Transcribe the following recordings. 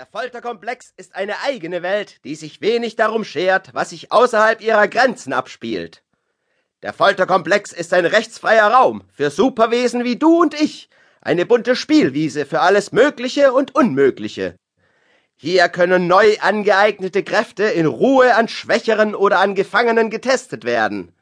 Der Folterkomplex ist eine eigene Welt, die sich wenig darum schert, was sich außerhalb ihrer Grenzen abspielt. Der Folterkomplex ist ein rechtsfreier Raum für Superwesen wie du und ich, eine bunte Spielwiese für alles Mögliche und Unmögliche. Hier können neu angeeignete Kräfte in Ruhe an Schwächeren oder an Gefangenen getestet werden.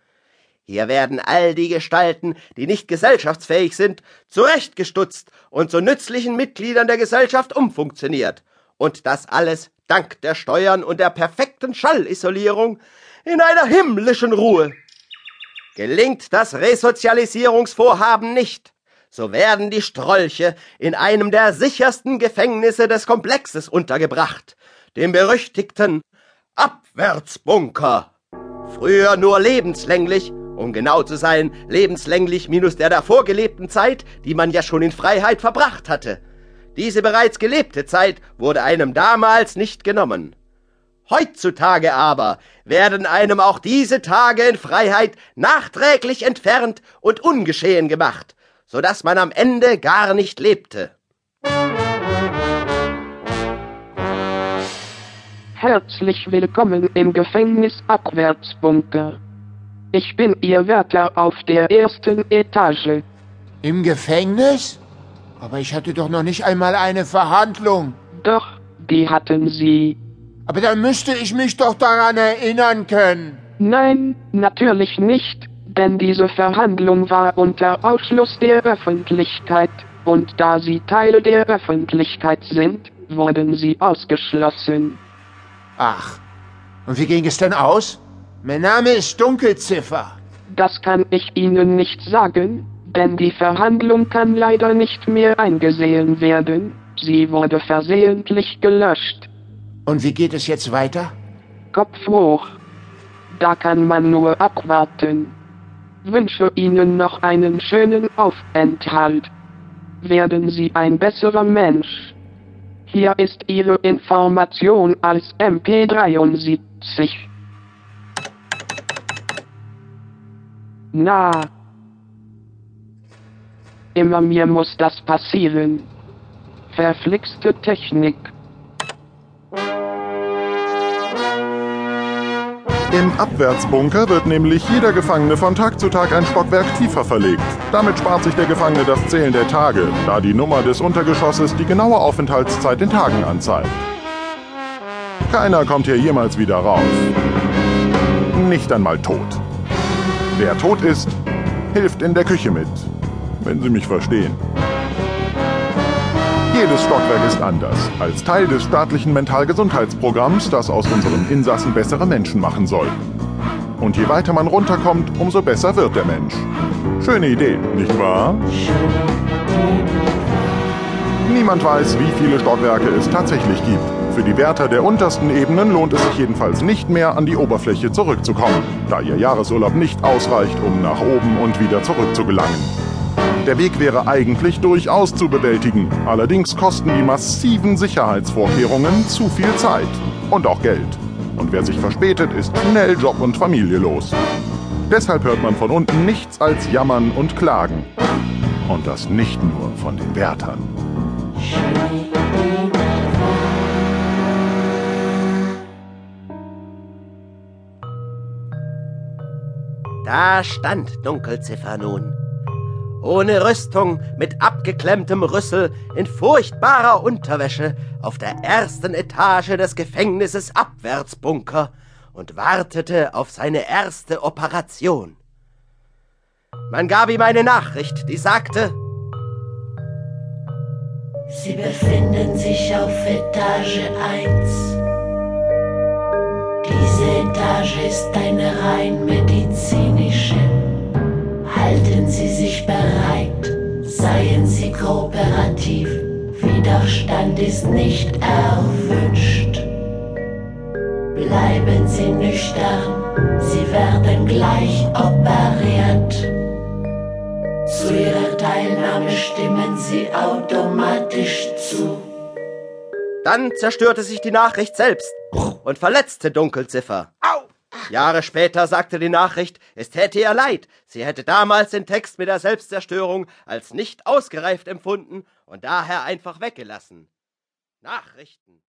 Hier werden all die Gestalten, die nicht gesellschaftsfähig sind, zurechtgestutzt und zu nützlichen Mitgliedern der Gesellschaft umfunktioniert. Und das alles dank der Steuern und der perfekten Schallisolierung in einer himmlischen Ruhe. Gelingt das Resozialisierungsvorhaben nicht, so werden die Strolche in einem der sichersten Gefängnisse des Komplexes untergebracht, dem berüchtigten Abwärtsbunker. Früher nur lebenslänglich, um genau zu sein, lebenslänglich minus der davor gelebten Zeit, die man ja schon in Freiheit verbracht hatte. Diese bereits gelebte Zeit wurde einem damals nicht genommen. Heutzutage aber werden einem auch diese Tage in Freiheit nachträglich entfernt und ungeschehen gemacht, so dass man am Ende gar nicht lebte. Herzlich willkommen im Gefängnis Abwärtsbunker. Ich bin Ihr Wärter auf der ersten Etage. Im Gefängnis? Aber ich hatte doch noch nicht einmal eine Verhandlung. Doch, die hatten Sie. Aber dann müsste ich mich doch daran erinnern können. Nein, natürlich nicht, denn diese Verhandlung war unter Ausschluss der Öffentlichkeit, und da Sie Teil der Öffentlichkeit sind, wurden Sie ausgeschlossen. Ach, und wie ging es denn aus? Mein Name ist Dunkelziffer. Das kann ich Ihnen nicht sagen, denn die Verhandlung kann leider nicht mehr eingesehen werden. Sie wurde versehentlich gelöscht. Und wie geht es jetzt weiter? Kopf hoch. Da kann man nur abwarten. Wünsche Ihnen noch einen schönen Aufenthalt. Werden Sie ein besserer Mensch. Hier ist Ihre Information als MP73. Na. Immer mir muss das passieren. Verflixte Technik. Im Abwärtsbunker wird nämlich jeder Gefangene von Tag zu Tag ein Stockwerk tiefer verlegt. Damit spart sich der Gefangene das Zählen der Tage, da die Nummer des Untergeschosses die genaue Aufenthaltszeit in Tagen anzeigt. Keiner kommt hier jemals wieder raus. Nicht einmal tot. Wer tot ist, hilft in der Küche mit. Wenn Sie mich verstehen. Jedes Stockwerk ist anders, als Teil des staatlichen Mentalgesundheitsprogramms, das aus unseren Insassen bessere Menschen machen soll. Und je weiter man runterkommt, umso besser wird der Mensch. Schöne Idee, nicht wahr? Niemand weiß, wie viele Stockwerke es tatsächlich gibt. Für die Wärter der untersten Ebenen lohnt es sich jedenfalls nicht mehr, an die Oberfläche zurückzukommen, da ihr Jahresurlaub nicht ausreicht, um nach oben und wieder zurückzugelangen. Der Weg wäre eigentlich durchaus zu bewältigen. Allerdings kosten die massiven Sicherheitsvorkehrungen zu viel Zeit und auch Geld. Und wer sich verspätet, ist schnell Job und Familie los. Deshalb hört man von unten nichts als Jammern und Klagen. Und das nicht nur von den Wärtern. Da stand Dunkelziffer nun ohne Rüstung, mit abgeklemmtem Rüssel, in furchtbarer Unterwäsche, auf der ersten Etage des Gefängnisses Abwärtsbunker und wartete auf seine erste Operation. Man gab ihm eine Nachricht, die sagte, Sie befinden sich auf Etage 1. Diese Etage ist eine rein medizinische. Halten Sie sich bereit, seien Sie kooperativ, Widerstand ist nicht erwünscht. Bleiben Sie nüchtern, Sie werden gleich operiert. Zu Ihrer Teilnahme stimmen Sie automatisch zu. Dann zerstörte sich die Nachricht selbst und verletzte Dunkelziffer. Au! Jahre später sagte die Nachricht, es täte ihr leid, sie hätte damals den Text mit der Selbstzerstörung als nicht ausgereift empfunden und daher einfach weggelassen. Nachrichten